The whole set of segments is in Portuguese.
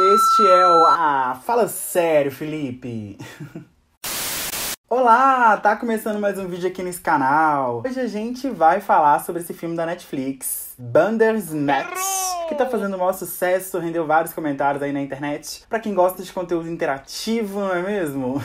Este é o Ah, fala sério, Felipe. Olá, tá começando mais um vídeo aqui nesse canal. Hoje a gente vai falar sobre esse filme da Netflix, Bandersnatch, que tá fazendo o maior sucesso, rendeu vários comentários aí na internet. Pra quem gosta de conteúdo interativo, não é mesmo?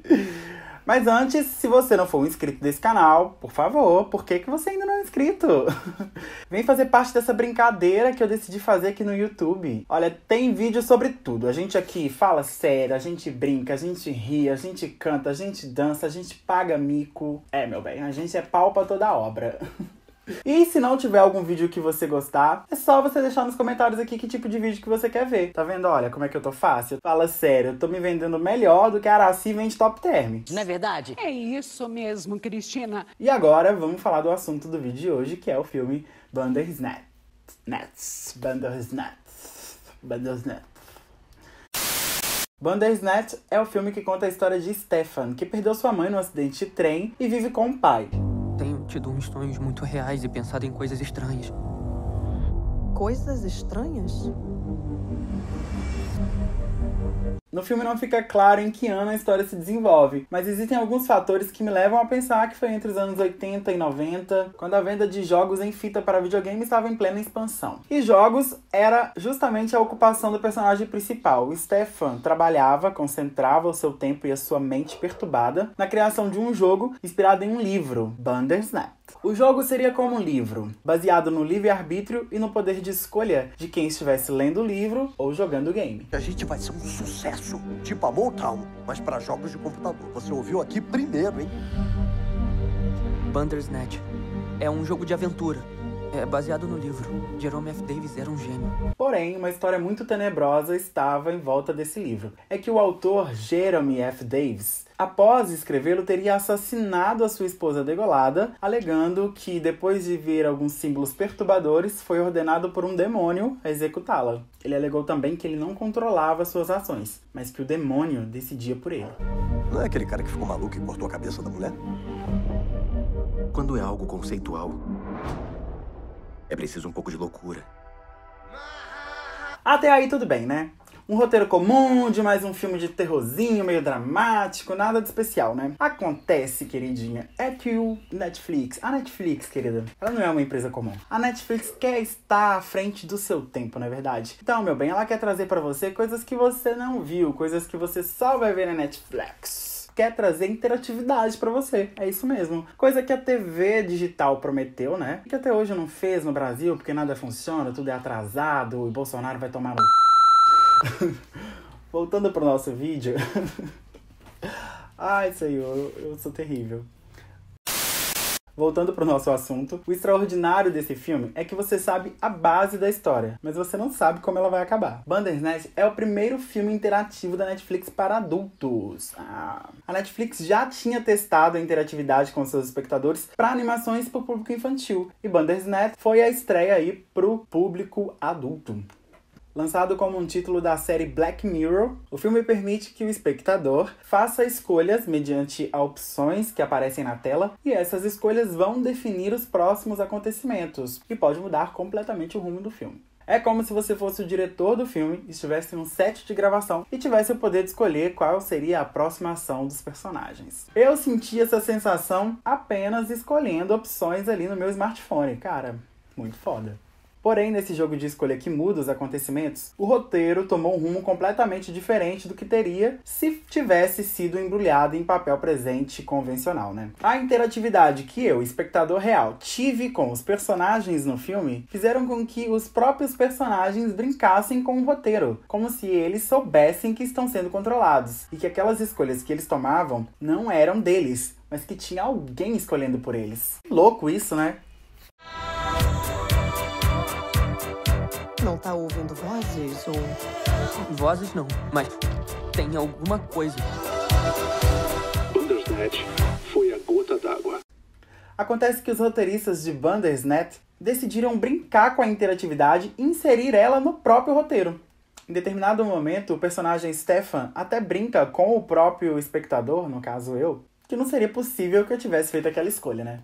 Mas antes, se você não for um inscrito desse canal, por favor, por que, que você ainda não é inscrito? Vem fazer parte dessa brincadeira que eu decidi fazer aqui no YouTube. Olha, tem vídeo sobre tudo. A gente aqui fala sério, a gente brinca, a gente ri, a gente canta, a gente dança, a gente paga mico. É, meu bem, a gente é pau pra toda obra. E se não tiver algum vídeo que você gostar, é só você deixar nos comentários aqui que tipo de vídeo que você quer ver. Tá vendo? Olha como é que eu tô fácil. Fala sério, eu tô me vendendo melhor do que a Araci vende top term. Não é verdade? É isso mesmo, Cristina. E agora vamos falar do assunto do vídeo de hoje, que é o filme Bandersnatch. Nets. Bandersnatch. Bandersnatch. Bandersnatch é o filme que conta a história de Stefan, que perdeu sua mãe no acidente de trem e vive com o pai. Tido uns sonhos muito reais e pensado em coisas estranhas. Coisas estranhas? No filme não fica claro em que ano a história se desenvolve, mas existem alguns fatores que me levam a pensar que foi entre os anos 80 e 90, quando a venda de jogos em fita para videogame estava em plena expansão. E jogos era justamente a ocupação do personagem principal. Stefan trabalhava, concentrava o seu tempo e a sua mente perturbada na criação de um jogo inspirado em um livro, Bandersnatch. O jogo seria como um livro, baseado no livre-arbítrio e no poder de escolha de quem estivesse lendo o livro ou jogando o game. A gente vai ser um sucesso, tipo a Motown, mas para jogos de computador. Você ouviu aqui primeiro, hein? Bandersnatch é um jogo de aventura. É baseado no livro. Jerome F. Davis era um gênio. Porém, uma história muito tenebrosa estava em volta desse livro. É que o autor Jerome F. Davis, após escrevê-lo, teria assassinado a sua esposa degolada, alegando que, depois de ver alguns símbolos perturbadores, foi ordenado por um demônio a executá-la. Ele alegou também que ele não controlava suas ações, mas que o demônio decidia por ele. Não é aquele cara que ficou maluco e cortou a cabeça da mulher? Quando é algo conceitual, é preciso um pouco de loucura. Até aí tudo bem, né? Um roteiro comum de mais um filme de terrorzinho meio dramático, nada de especial, né? Acontece, queridinha, é que o Netflix, a Netflix, querida, ela não é uma empresa comum. A Netflix quer estar à frente do seu tempo, não é verdade? Então, meu bem, ela quer trazer para você coisas que você não viu, coisas que você só vai ver na Netflix quer trazer interatividade para você. É isso mesmo. Coisa que a TV digital prometeu, né? Que até hoje não fez no Brasil, porque nada funciona, tudo é atrasado e Bolsonaro vai tomar no. Voltando pro nosso vídeo. Ai, senhor, eu sou terrível. Voltando pro nosso assunto, o extraordinário desse filme é que você sabe a base da história, mas você não sabe como ela vai acabar. Bandersnatch é o primeiro filme interativo da Netflix para adultos. Ah. A Netflix já tinha testado a interatividade com seus espectadores para animações para o público infantil, e Bandersnatch foi a estreia aí pro público adulto. Lançado como um título da série Black Mirror, o filme permite que o espectador faça escolhas mediante opções que aparecem na tela, e essas escolhas vão definir os próximos acontecimentos, e pode mudar completamente o rumo do filme. É como se você fosse o diretor do filme, estivesse em um set de gravação e tivesse o poder de escolher qual seria a próxima ação dos personagens. Eu senti essa sensação apenas escolhendo opções ali no meu smartphone. Cara, muito foda. Porém, nesse jogo de escolha que muda os acontecimentos, o roteiro tomou um rumo completamente diferente do que teria se tivesse sido embrulhado em papel presente convencional, né? A interatividade que eu, espectador real, tive com os personagens no filme fizeram com que os próprios personagens brincassem com o roteiro, como se eles soubessem que estão sendo controlados e que aquelas escolhas que eles tomavam não eram deles, mas que tinha alguém escolhendo por eles. Louco isso, né? Vozes ou. Vozes não, mas tem alguma coisa. Bandersnatch foi a gota d'água. Acontece que os roteiristas de Bandersnatch decidiram brincar com a interatividade e inserir ela no próprio roteiro. Em determinado momento, o personagem Stefan até brinca com o próprio espectador, no caso eu, que não seria possível que eu tivesse feito aquela escolha, né?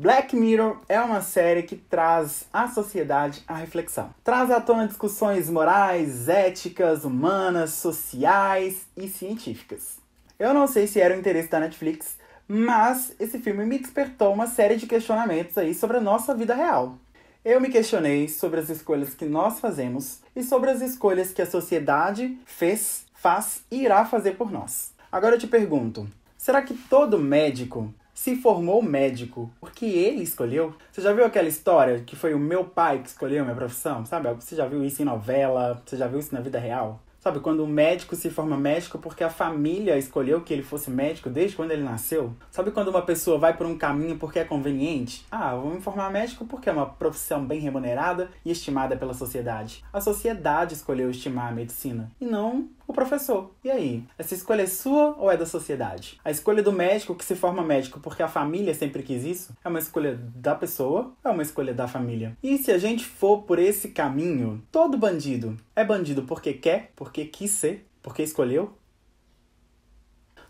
Black Mirror é uma série que traz a sociedade à reflexão. Traz à tona discussões morais, éticas, humanas, sociais e científicas. Eu não sei se era o interesse da Netflix, mas esse filme me despertou uma série de questionamentos aí sobre a nossa vida real. Eu me questionei sobre as escolhas que nós fazemos e sobre as escolhas que a sociedade fez, faz e irá fazer por nós. Agora eu te pergunto: será que todo médico se formou médico porque ele escolheu? Você já viu aquela história que foi o meu pai que escolheu minha profissão? Sabe? Você já viu isso em novela? Você já viu isso na vida real? Sabe, quando o médico se forma médico porque a família escolheu que ele fosse médico desde quando ele nasceu? Sabe quando uma pessoa vai por um caminho porque é conveniente? Ah, vou me formar médico porque é uma profissão bem remunerada e estimada pela sociedade. A sociedade escolheu estimar a medicina e não o professor. E aí? Essa escolha é sua ou é da sociedade? A escolha do médico que se forma médico porque a família sempre quis isso é uma escolha da pessoa ou é uma escolha da família? E se a gente for por esse caminho, todo bandido é bandido porque quer, porque quis ser, porque escolheu?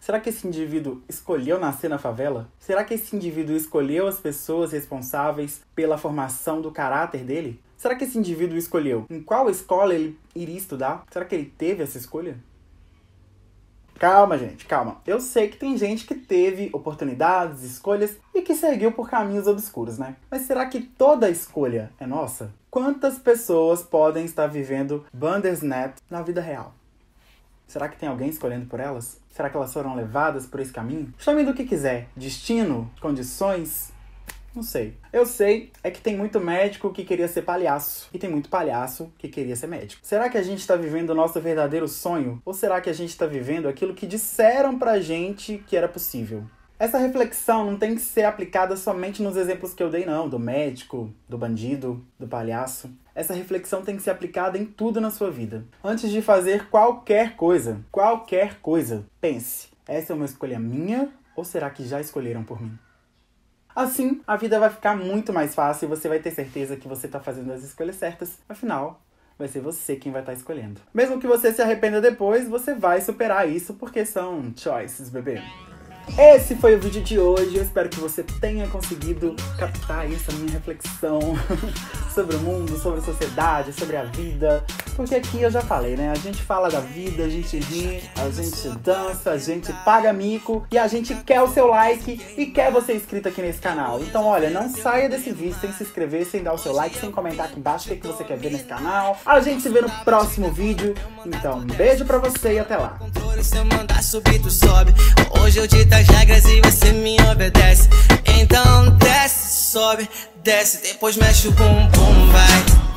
Será que esse indivíduo escolheu nascer na favela? Será que esse indivíduo escolheu as pessoas responsáveis pela formação do caráter dele? Será que esse indivíduo escolheu em qual escola ele iria estudar? Será que ele teve essa escolha? Calma, gente, calma. Eu sei que tem gente que teve oportunidades, escolhas e que seguiu por caminhos obscuros, né? Mas será que toda escolha é nossa? Quantas pessoas podem estar vivendo Bandersnatch na vida real? Será que tem alguém escolhendo por elas? Será que elas foram levadas por esse caminho? Chame do que quiser. Destino, condições, não sei. Eu sei é que tem muito médico que queria ser palhaço e tem muito palhaço que queria ser médico. Será que a gente está vivendo o nosso verdadeiro sonho? Ou será que a gente está vivendo aquilo que disseram pra gente que era possível? Essa reflexão não tem que ser aplicada somente nos exemplos que eu dei, não, do médico, do bandido, do palhaço. Essa reflexão tem que ser aplicada em tudo na sua vida. Antes de fazer qualquer coisa, qualquer coisa, pense: essa é uma escolha minha ou será que já escolheram por mim? Assim, a vida vai ficar muito mais fácil e você vai ter certeza que você está fazendo as escolhas certas. Afinal, vai ser você quem vai estar tá escolhendo. Mesmo que você se arrependa depois, você vai superar isso porque são choices, bebê. Esse foi o vídeo de hoje. Eu espero que você tenha conseguido captar essa minha reflexão sobre o mundo, sobre a sociedade, sobre a vida. Porque aqui eu já falei, né? A gente fala da vida, a gente ri, a gente dança, a gente paga mico e a gente quer o seu like e quer você inscrito aqui nesse canal. Então, olha, não saia desse vídeo sem se inscrever, sem dar o seu like, sem comentar aqui embaixo o que, é que você quer ver nesse canal. A gente se vê no próximo vídeo. Então, um beijo pra você e até lá. Hoje eu dito as regras e você me obedece. Então desce, sobe, desce, depois mexe o bumbum, vai,